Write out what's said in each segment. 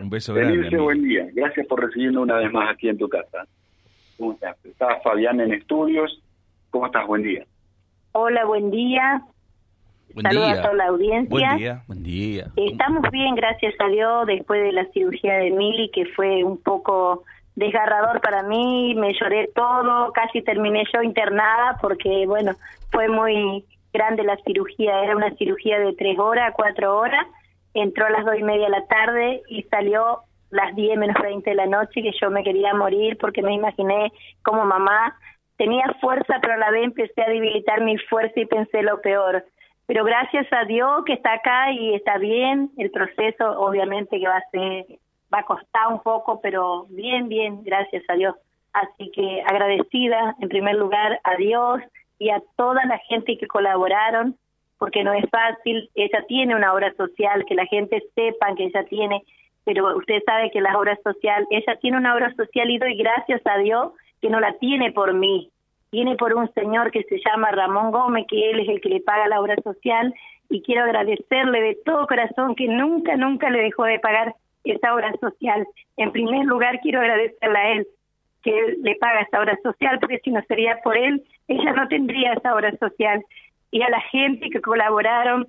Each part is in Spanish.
Un beso grande. Emilce, buen día. Gracias por recibirme una vez más aquí en tu casa. ¿Cómo estás? Está Fabián en estudios. ¿Cómo estás? Buen día. Hola, buen día. Buen Saludos día. a toda la audiencia. Buen día. Buen día. Estamos bien, gracias a Dios, después de la cirugía de Mili, que fue un poco desgarrador para mí, me lloré todo, casi terminé yo internada porque, bueno, fue muy grande la cirugía, era una cirugía de tres horas, cuatro horas, entró a las dos y media de la tarde y salió las diez menos veinte de la noche, que yo me quería morir porque me imaginé como mamá, tenía fuerza, pero a la vez empecé a debilitar mi fuerza y pensé lo peor. Pero gracias a Dios que está acá y está bien, el proceso obviamente que va a ser, va a costar un poco, pero bien, bien, gracias a Dios. Así que agradecida en primer lugar a Dios y a toda la gente que colaboraron, porque no es fácil, ella tiene una obra social, que la gente sepa que ella tiene, pero usted sabe que la obra social, ella tiene una obra social y doy gracias a Dios que no la tiene por mí, tiene por un señor que se llama Ramón Gómez, que él es el que le paga la obra social, y quiero agradecerle de todo corazón que nunca, nunca le dejó de pagar esa obra social. En primer lugar, quiero agradecerle a él que le paga esa obra social, porque si no sería por él, ella no tendría esa obra social. Y a la gente que colaboraron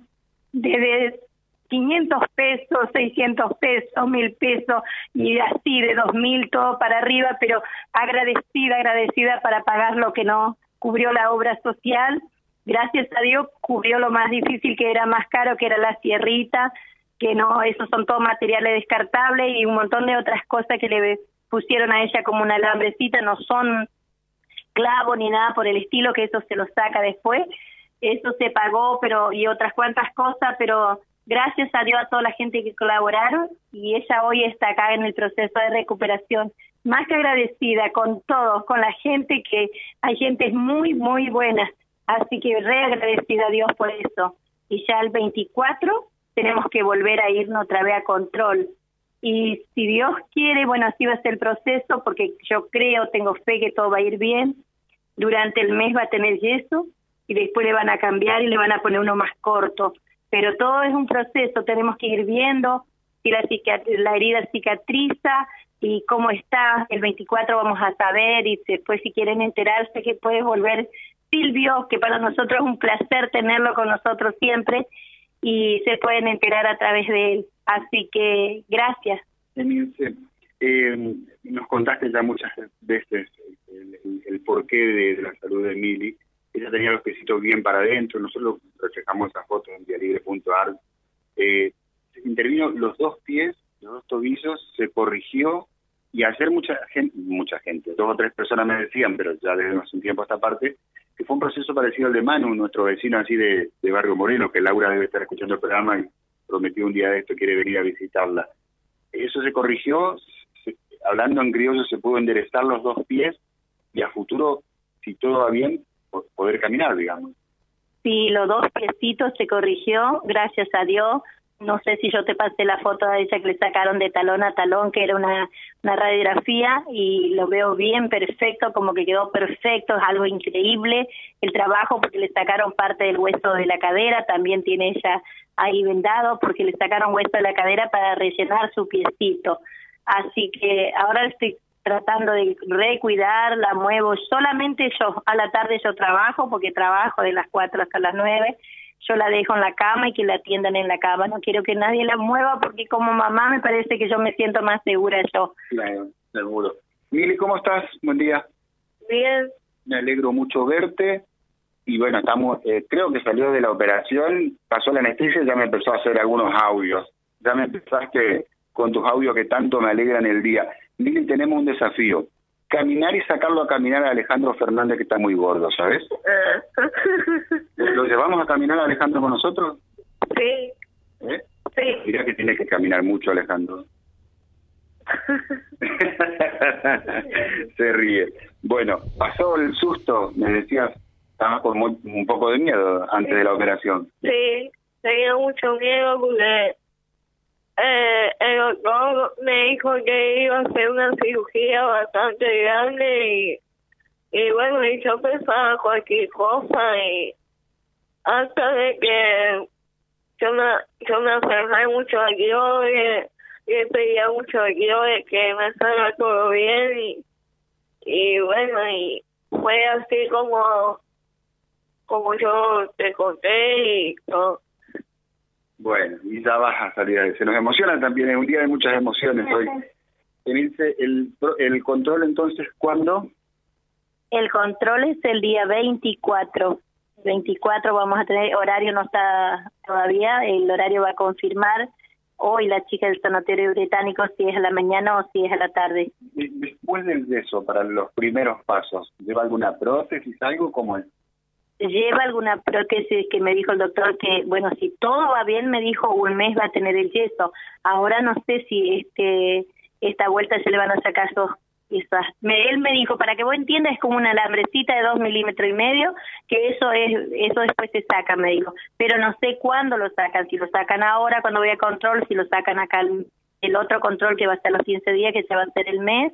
desde 500 pesos, 600 pesos, 1000 pesos y así de 2000 todo para arriba, pero agradecida, agradecida para pagar lo que no cubrió la obra social. Gracias a Dios cubrió lo más difícil que era más caro, que era la sierrita, que no, esos son todos materiales descartables y un montón de otras cosas que le pusieron a ella como una alambrecita, no son clavo ni nada por el estilo, que eso se lo saca después. Eso se pagó, pero y otras cuantas cosas, pero gracias a Dios a toda la gente que colaboraron y ella hoy está acá en el proceso de recuperación. Más que agradecida con todos, con la gente que hay gente muy, muy buena. Así que re agradecida a Dios por eso. Y ya el 24 tenemos que volver a irnos otra vez a control. Y si Dios quiere, bueno, así va a ser el proceso, porque yo creo, tengo fe que todo va a ir bien. Durante el mes va a tener yeso y después le van a cambiar y le van a poner uno más corto. Pero todo es un proceso, tenemos que ir viendo si la, la herida cicatriza y cómo está. El 24 vamos a saber y después si quieren enterarse que puede volver Silvio, que para nosotros es un placer tenerlo con nosotros siempre y se pueden enterar a través de él. Así que gracias. Eh, nos contaste ya muchas veces el, el, porqué de, de, la salud de Mili. Ella tenía los piecitos bien para adentro, nosotros reflejamos esa foto en dialibre.ar. Eh, intervino los dos pies, los dos tobillos, se corrigió y ayer mucha gente, mucha gente, dos o tres personas me decían, pero ya desde hace un tiempo a esta parte, que fue un proceso parecido al de Manu, nuestro vecino así de, de Barrio Moreno, que Laura debe estar escuchando el programa y prometió un día de esto quiere venir a visitarla. Eso se corrigió, hablando en criollo se pudo enderezar los dos pies y a futuro, si todo va bien, poder caminar, digamos. Sí, los dos piecitos se corrigió, gracias a Dios. No sé si yo te pasé la foto de ella que le sacaron de talón a talón, que era una, una radiografía, y lo veo bien, perfecto, como que quedó perfecto, es algo increíble el trabajo, porque le sacaron parte del hueso de la cadera, también tiene ella ahí vendado, porque le sacaron hueso de la cadera para rellenar su piecito. Así que ahora estoy tratando de recuidar, la muevo solamente yo, a la tarde yo trabajo, porque trabajo de las 4 hasta las 9, yo la dejo en la cama y que la atiendan en la cama. No quiero que nadie la mueva porque como mamá me parece que yo me siento más segura yo. Claro, seguro. Mili, ¿cómo estás? Buen día. Bien. Me alegro mucho verte. Y bueno, estamos, eh, creo que salió de la operación, pasó la anestesia y ya me empezó a hacer algunos audios. Ya me empezaste con tus audios que tanto me alegran el día. Mili, tenemos un desafío caminar y sacarlo a caminar a Alejandro Fernández que está muy gordo, ¿sabes? ¿Lo llevamos a caminar a Alejandro con nosotros? Sí. ¿Eh? Sí. Mira que tiene que caminar mucho Alejandro. Se ríe. Bueno, pasó el susto, me decías, estaba con muy, un poco de miedo antes de la operación. Sí, tenía mucho miedo porque eh, el doctor me dijo que iba a hacer una cirugía bastante grande y, y bueno, y yo pensaba cualquier cosa y hasta de que yo me, yo me enfermé mucho aquí hoy, le pedía mucho a Dios de que me salga todo bien y, y bueno, y fue así como, como yo te conté y todo. Bueno, y ya vas a salir. Se nos emociona también, es un día de muchas emociones hoy. El, el control entonces, ¿cuándo? El control es el día 24. 24 vamos a tener, horario no está todavía, el horario va a confirmar hoy la chica del sanatorio británico si es a la mañana o si es a la tarde. De- Después del de eso, para los primeros pasos, ¿lleva alguna prótesis, algo como es? Lleva alguna prótesis que me dijo el doctor que, bueno, si todo va bien, me dijo un mes va a tener el yeso. Ahora no sé si este esta vuelta se le van a sacar esos, esas. Me, él me dijo, para que vos entiendas, es como una alambrecita de dos milímetros y medio, que eso es eso después se saca, me dijo. Pero no sé cuándo lo sacan, si lo sacan ahora, cuando voy a control, si lo sacan acá el, otro control que va a ser los 15 días, que se va a hacer el mes,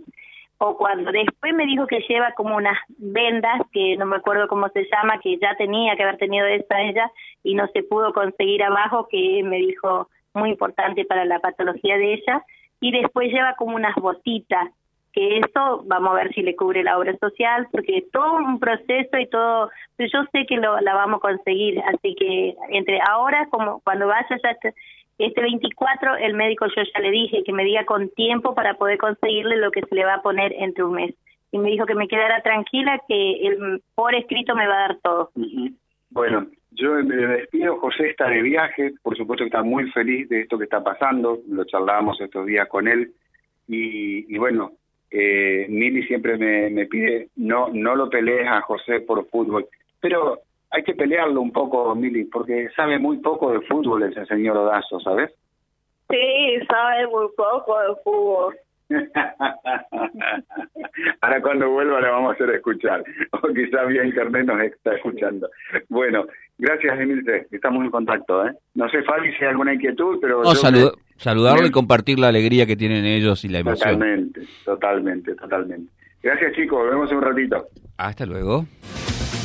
o cuando después me dijo que lleva como unas vendas que no me acuerdo cómo se llama que ya tenía que haber tenido esa ella y no se pudo conseguir abajo que me dijo muy importante para la patología de ella. Y después lleva como unas botitas que eso vamos a ver si le cubre la obra social porque todo un proceso y todo pero yo sé que lo, la vamos a conseguir. Así que entre ahora como cuando vaya ya este- este 24 el médico yo ya le dije que me diga con tiempo para poder conseguirle lo que se le va a poner entre un mes. Y me dijo que me quedara tranquila que por escrito me va a dar todo. Bueno, yo me despido. José está de viaje, por supuesto que está muy feliz de esto que está pasando. Lo charlábamos estos días con él. Y, y bueno, eh, Mili siempre me, me pide no no lo pelees a José por fútbol. Pero hay que pelearlo un poco, Mili, porque sabe muy poco de fútbol ese señor Odazo, ¿sabes? Sí, sabe muy poco de fútbol. Ahora cuando vuelva le vamos a hacer escuchar, o quizá vía internet nos está escuchando. Bueno, gracias Emilce, estamos en contacto. ¿eh? No sé, Fabi, si hay alguna inquietud, pero... No, yo salu- me- saludarlo y compartir la alegría que tienen ellos y la emoción. Totalmente, totalmente, totalmente. Gracias chicos, nos vemos en un ratito. Hasta luego.